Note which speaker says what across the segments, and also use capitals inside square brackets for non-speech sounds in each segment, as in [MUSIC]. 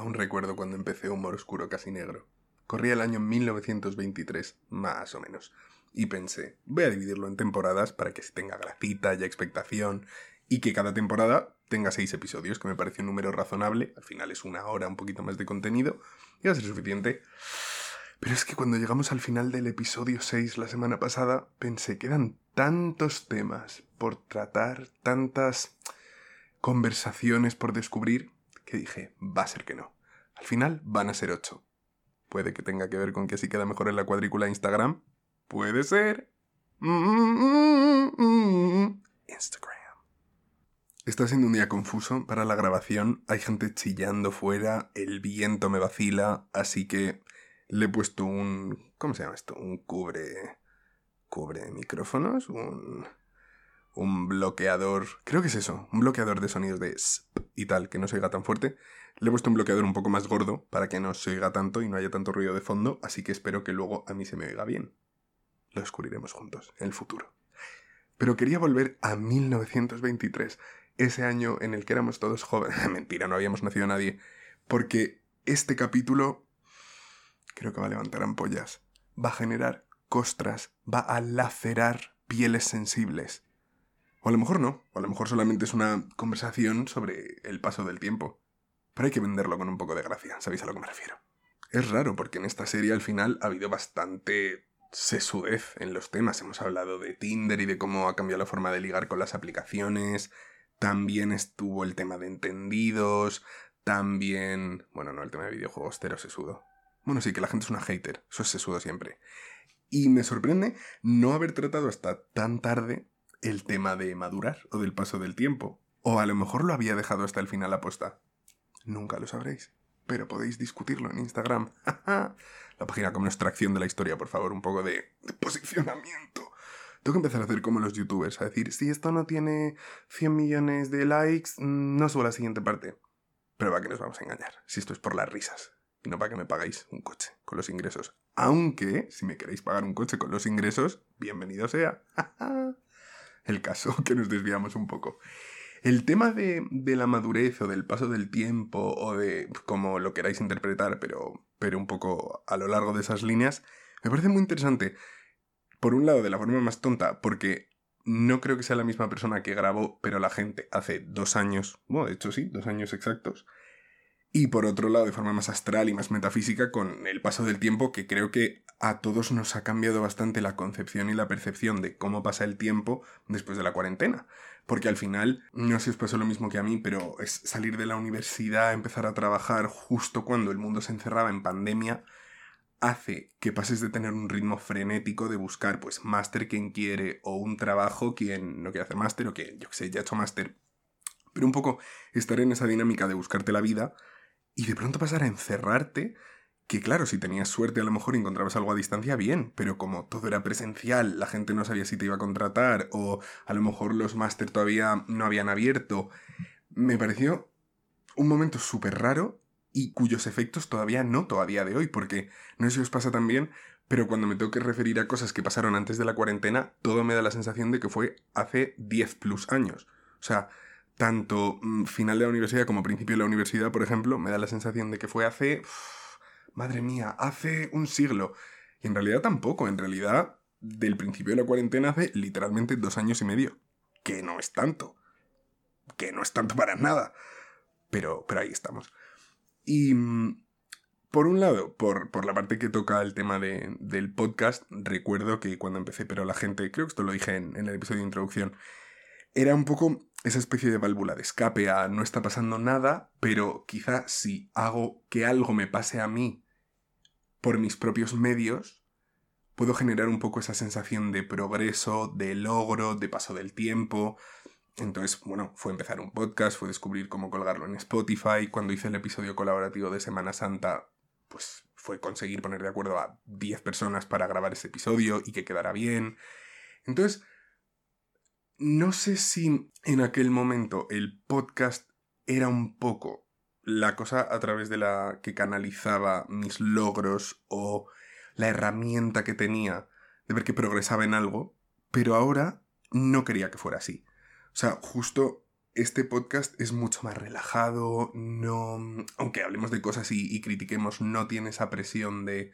Speaker 1: Aún recuerdo cuando empecé Humor Oscuro Casi Negro. Corría el año 1923, más o menos. Y pensé, voy a dividirlo en temporadas para que se tenga gracita y expectación y que cada temporada tenga seis episodios, que me parece un número razonable. Al final es una hora, un poquito más de contenido y va a ser suficiente. Pero es que cuando llegamos al final del episodio 6 la semana pasada, pensé que eran tantos temas por tratar, tantas conversaciones por descubrir, que dije, va a ser que no. Al final van a ser ocho. Puede que tenga que ver con que así queda mejor en la cuadrícula de Instagram. Puede ser. Instagram. Está siendo un día confuso para la grabación. Hay gente chillando fuera, el viento me vacila, así que le he puesto un... ¿Cómo se llama esto? Un cubre... cubre micrófonos, un un bloqueador, creo que es eso, un bloqueador de sonidos de sp y tal, que no se oiga tan fuerte. Le he puesto un bloqueador un poco más gordo para que no se oiga tanto y no haya tanto ruido de fondo, así que espero que luego a mí se me oiga bien. Lo descubriremos juntos en el futuro. Pero quería volver a 1923, ese año en el que éramos todos jóvenes. [LAUGHS] Mentira, no habíamos nacido nadie. Porque este capítulo creo que va a levantar ampollas, va a generar costras, va a lacerar pieles sensibles o a lo mejor no, o a lo mejor solamente es una conversación sobre el paso del tiempo. Pero hay que venderlo con un poco de gracia, ¿sabéis a lo que me refiero? Es raro porque en esta serie al final ha habido bastante sesudez en los temas. Hemos hablado de Tinder y de cómo ha cambiado la forma de ligar con las aplicaciones. También estuvo el tema de entendidos. También... Bueno, no, el tema de videojuegos, pero sesudo. Bueno, sí, que la gente es una hater. Eso es sesudo siempre. Y me sorprende no haber tratado hasta tan tarde el tema de madurar o del paso del tiempo. O a lo mejor lo había dejado hasta el final aposta. Nunca lo sabréis. Pero podéis discutirlo en Instagram. [LAUGHS] la página como extracción de la historia, por favor, un poco de, posicionamiento. Tengo que empezar a hacer como los youtubers, a decir, si esto no tiene 100 millones de likes, mm, no subo la siguiente parte. Pero va que nos vamos a engañar, si esto es por las risas, y no para que me pagáis un coche con los ingresos. Aunque, si me queréis pagar un coche con los ingresos, bienvenido sea. [LAUGHS] el caso, [LAUGHS] que nos desviamos un poco. El tema de, la madurez o del paso del tiempo o de como lo queráis interpretar, pero, pero un poco a lo largo de esas líneas, me parece muy interesante. Por un lado, de la forma más tonta, porque no creo que sea la misma persona que grabó, pero la gente hace dos años, bueno, de hecho sí, dos años exactos, y por otro lado, de forma más astral y más metafísica, con el paso del tiempo, que creo que a todos nos ha cambiado bastante la concepción y la percepción de cómo pasa el tiempo después de la cuarentena. Porque al final, no sé si os pasó lo mismo que a mí, pero es salir de la universidad, empezar a trabajar justo cuando el mundo se encerraba en pandemia, hace que pases de tener un ritmo frenético de buscar, pues, máster quien quiere, o un trabajo quien no quiere hacer máster, o que, yo qué sé, ya ha hecho máster. Pero un poco estar en esa dinámica de buscarte la vida y de pronto pasar a encerrarte, que claro, si tenías suerte a lo mejor encontrabas algo a distancia, bien, pero como todo era presencial, la gente no sabía si te iba a contratar o a lo mejor los máster todavía no habían abierto, me pareció un momento súper raro y cuyos efectos todavía noto a día de hoy, porque no sé si os pasa también, pero cuando me tengo que referir a cosas que pasaron antes de la cuarentena, todo me da la sensación de que fue hace 10 plus años. O sea, tanto mm, final de la universidad como principio de la universidad, por ejemplo, me da la sensación de que fue hace... madre mía, hace un siglo. Y en realidad tampoco, en realidad del principio de la cuarentena hace literalmente dos años y medio. Que no es tanto. Que no es tanto para nada. Pero, pero ahí estamos. Y... Mm, por un lado, por, por, la parte que toca el tema de, del podcast, recuerdo que cuando empecé, pero la gente, creo que esto lo dije en, en el episodio de introducción, era un poco esa especie de válvula de escape a no está pasando nada, pero quizá si hago que algo me pase a mí por mis propios medios, puedo generar un poco esa sensación de progreso, de logro, de paso del tiempo. Entonces, bueno, fue empezar un podcast, fue descubrir cómo colgarlo en Spotify. Cuando hice el episodio colaborativo de Semana Santa, pues fue conseguir poner de acuerdo a 10 personas para grabar ese episodio y que quedara bien. Entonces, no sé si en aquel momento el podcast era un poco la cosa a través de la que canalizaba mis logros o la herramienta que tenía de ver que progresaba en algo, pero ahora no quería que fuera así. O sea, justo este podcast es mucho más relajado, no... Aunque hablemos de cosas y, y critiquemos, no tiene esa presión de...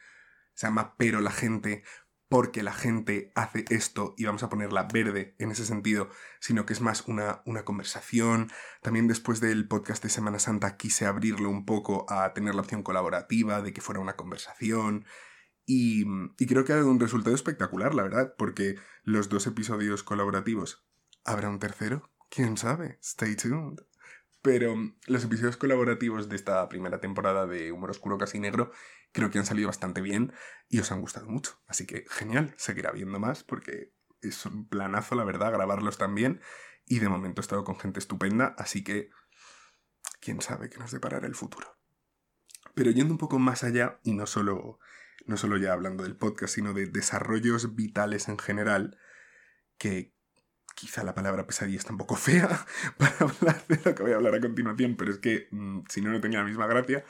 Speaker 1: Se llama pero la gente, porque la gente hace esto y vamos a ponerla verde en ese sentido, sino que es más una, una, conversación. También después del podcast de Semana Santa quise abrirlo un poco a tener la opción colaborativa, de que fuera una conversación. Y, y creo que ha dado un resultado espectacular, la verdad, porque los dos episodios colaborativos... ¿Habrá un tercero? ¿Quién sabe? Stay tuned. Pero los episodios colaborativos de esta primera temporada de Humor Oscuro Casi Negro creo que han salido bastante bien y os han gustado mucho. Así que genial, seguirá viendo más porque es un planazo, la verdad, grabarlos también. Y de momento he estado con gente estupenda, así que quién sabe qué nos deparará el futuro. Pero yendo un poco más allá, y no solo, no solo ya hablando del podcast, sino de desarrollos vitales en general, que quizá la palabra pesadilla está un poco fea [LAUGHS] para hablar de lo que voy a hablar a continuación, pero es que mm, si no, no tenía la misma gracia,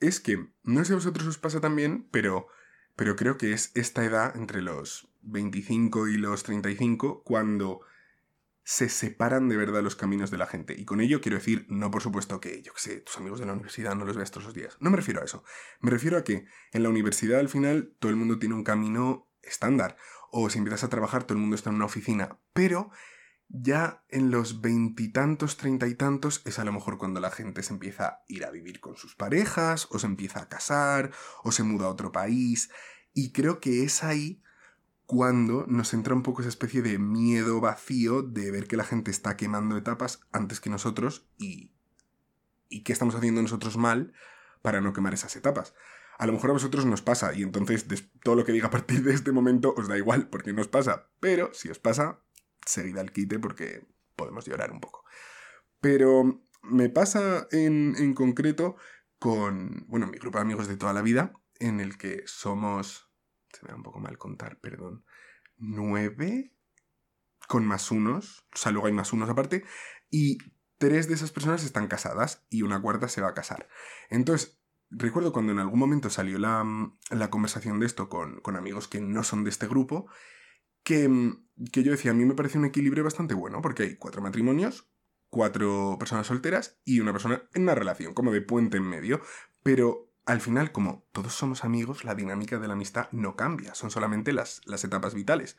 Speaker 1: es que, no sé a vosotros os pasa también, pero, pero creo que es esta edad entre los 25 y los 35 cuando se separan de verdad los caminos de la gente. Y con ello quiero decir, no por supuesto que, yo que sé, tus amigos de la universidad no los veas todos los días. No me refiero a eso. Me refiero a que en la universidad al final todo el mundo tiene un camino estándar. O si empiezas a trabajar todo el mundo está en una oficina. Pero ya en los veintitantos, treinta y tantos es a lo mejor cuando la gente se empieza a ir a vivir con sus parejas, o se empieza a casar, o se muda a otro país. Y creo que es ahí cuando nos entra un poco esa especie de miedo vacío de ver que la gente está quemando etapas antes que nosotros y, y qué estamos haciendo nosotros mal para no quemar esas etapas. A lo mejor a vosotros nos pasa y entonces todo lo que diga a partir de este momento os da igual porque nos pasa, pero si os pasa, seguid al quite porque podemos llorar un poco. Pero me pasa en, en concreto con, bueno, mi grupo de amigos de toda la vida, en el que somos se me da un poco mal contar, perdón, nueve con más unos, o sea, luego hay más unos aparte, y tres de esas personas están casadas y una cuarta se va a casar. Entonces, recuerdo cuando en algún momento salió la, la conversación de esto con, con, amigos que no son de este grupo, que, que yo decía, a mí me parece un equilibrio bastante bueno, porque hay cuatro matrimonios, cuatro personas solteras y una persona en una relación, como de puente en medio, pero al final, como todos somos amigos, la dinámica de la amistad no cambia, son solamente las, las etapas vitales.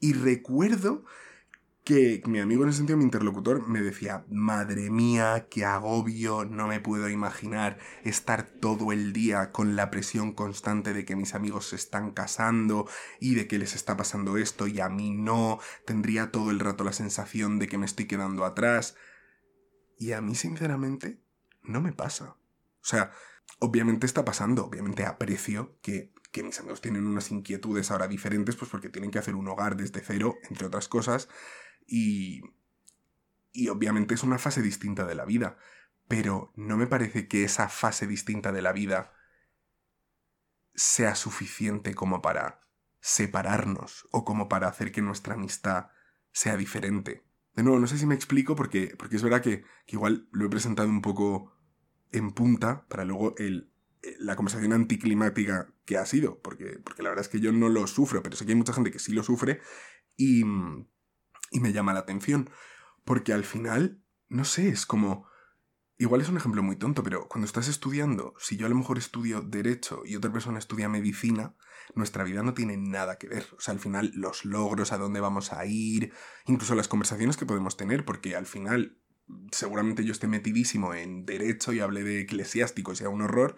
Speaker 1: Y recuerdo que mi amigo, en ese sentido, mi interlocutor, me decía, madre mía, qué agobio, no me puedo imaginar estar todo el día con la presión constante de que mis amigos se están casando y de que les está pasando esto y a mí no, tendría todo el rato la sensación de que me estoy quedando atrás. Y a mí, sinceramente, no me pasa. O sea, obviamente está pasando, obviamente aprecio que, que mis amigos tienen unas inquietudes ahora diferentes, pues porque tienen que hacer un hogar desde cero, entre otras cosas, y, y obviamente es una fase distinta de la vida, pero no me parece que esa fase distinta de la vida sea suficiente como para separarnos o como para hacer que nuestra amistad sea diferente. De nuevo, no sé si me explico porque, porque es verdad que, que igual lo he presentado un poco en punta para luego el, la conversación anticlimática que ha sido, porque, porque la verdad es que yo no lo sufro, pero sé que hay mucha gente que sí lo sufre y, y me llama la atención, porque al final, no sé, es como... Igual es un ejemplo muy tonto, pero cuando estás estudiando, si yo a lo mejor estudio derecho y otra persona estudia medicina, nuestra vida no tiene nada que ver. O sea, al final los logros, a dónde vamos a ir, incluso las conversaciones que podemos tener, porque al final seguramente yo esté metidísimo en derecho y hable de eclesiástico y sea un horror,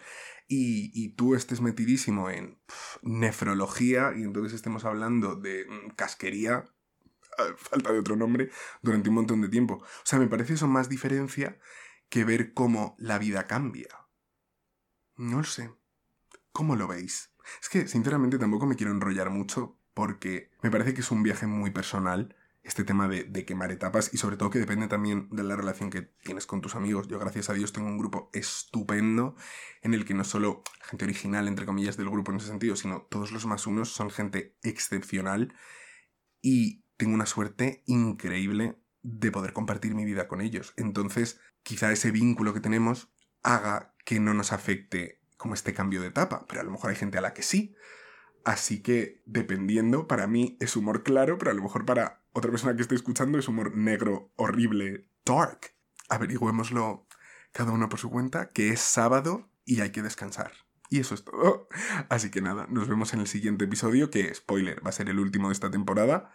Speaker 1: y, tú estés metidísimo en nefrología y entonces estemos hablando de mm, casquería, [LAUGHS] falta de otro nombre, durante un montón de tiempo. O sea, me parece eso más diferencia que ver cómo la vida cambia. No lo sé. ¿Cómo lo veis? Es que, sinceramente, tampoco me quiero enrollar mucho porque me parece que es un viaje muy personal este tema de, quemar etapas y sobre todo que depende también de la relación que tienes con tus amigos. Yo gracias a Dios tengo un grupo estupendo en el que no solo gente original, entre comillas, del grupo en ese sentido, sino todos los más unos son gente excepcional y tengo una suerte increíble de poder compartir mi vida con ellos. Entonces, quizá ese vínculo que tenemos haga que no nos afecte como este cambio de etapa, pero a lo mejor hay gente a la que sí. Así que, dependiendo, para mí es humor claro, pero a lo mejor para otra persona que esté escuchando es humor negro, horrible, dark. Averigüémoslo cada uno por su cuenta, que es sábado y hay que descansar. Y eso es todo. Así que nada, nos vemos en el siguiente episodio, que, spoiler, va a ser el último de esta temporada.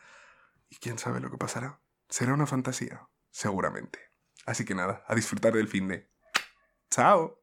Speaker 1: Y quién sabe lo que pasará. ¿Será una fantasía? Seguramente. Así que nada, a disfrutar del fin de. ¡Chao!